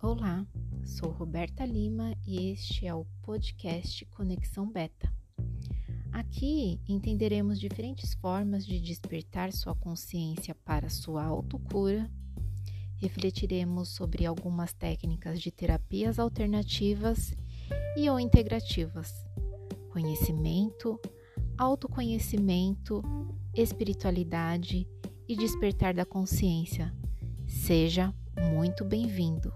Olá, sou Roberta Lima e este é o podcast Conexão Beta. Aqui entenderemos diferentes formas de despertar sua consciência para sua autocura, refletiremos sobre algumas técnicas de terapias alternativas e ou integrativas, conhecimento, autoconhecimento, espiritualidade e despertar da consciência. Seja muito bem-vindo!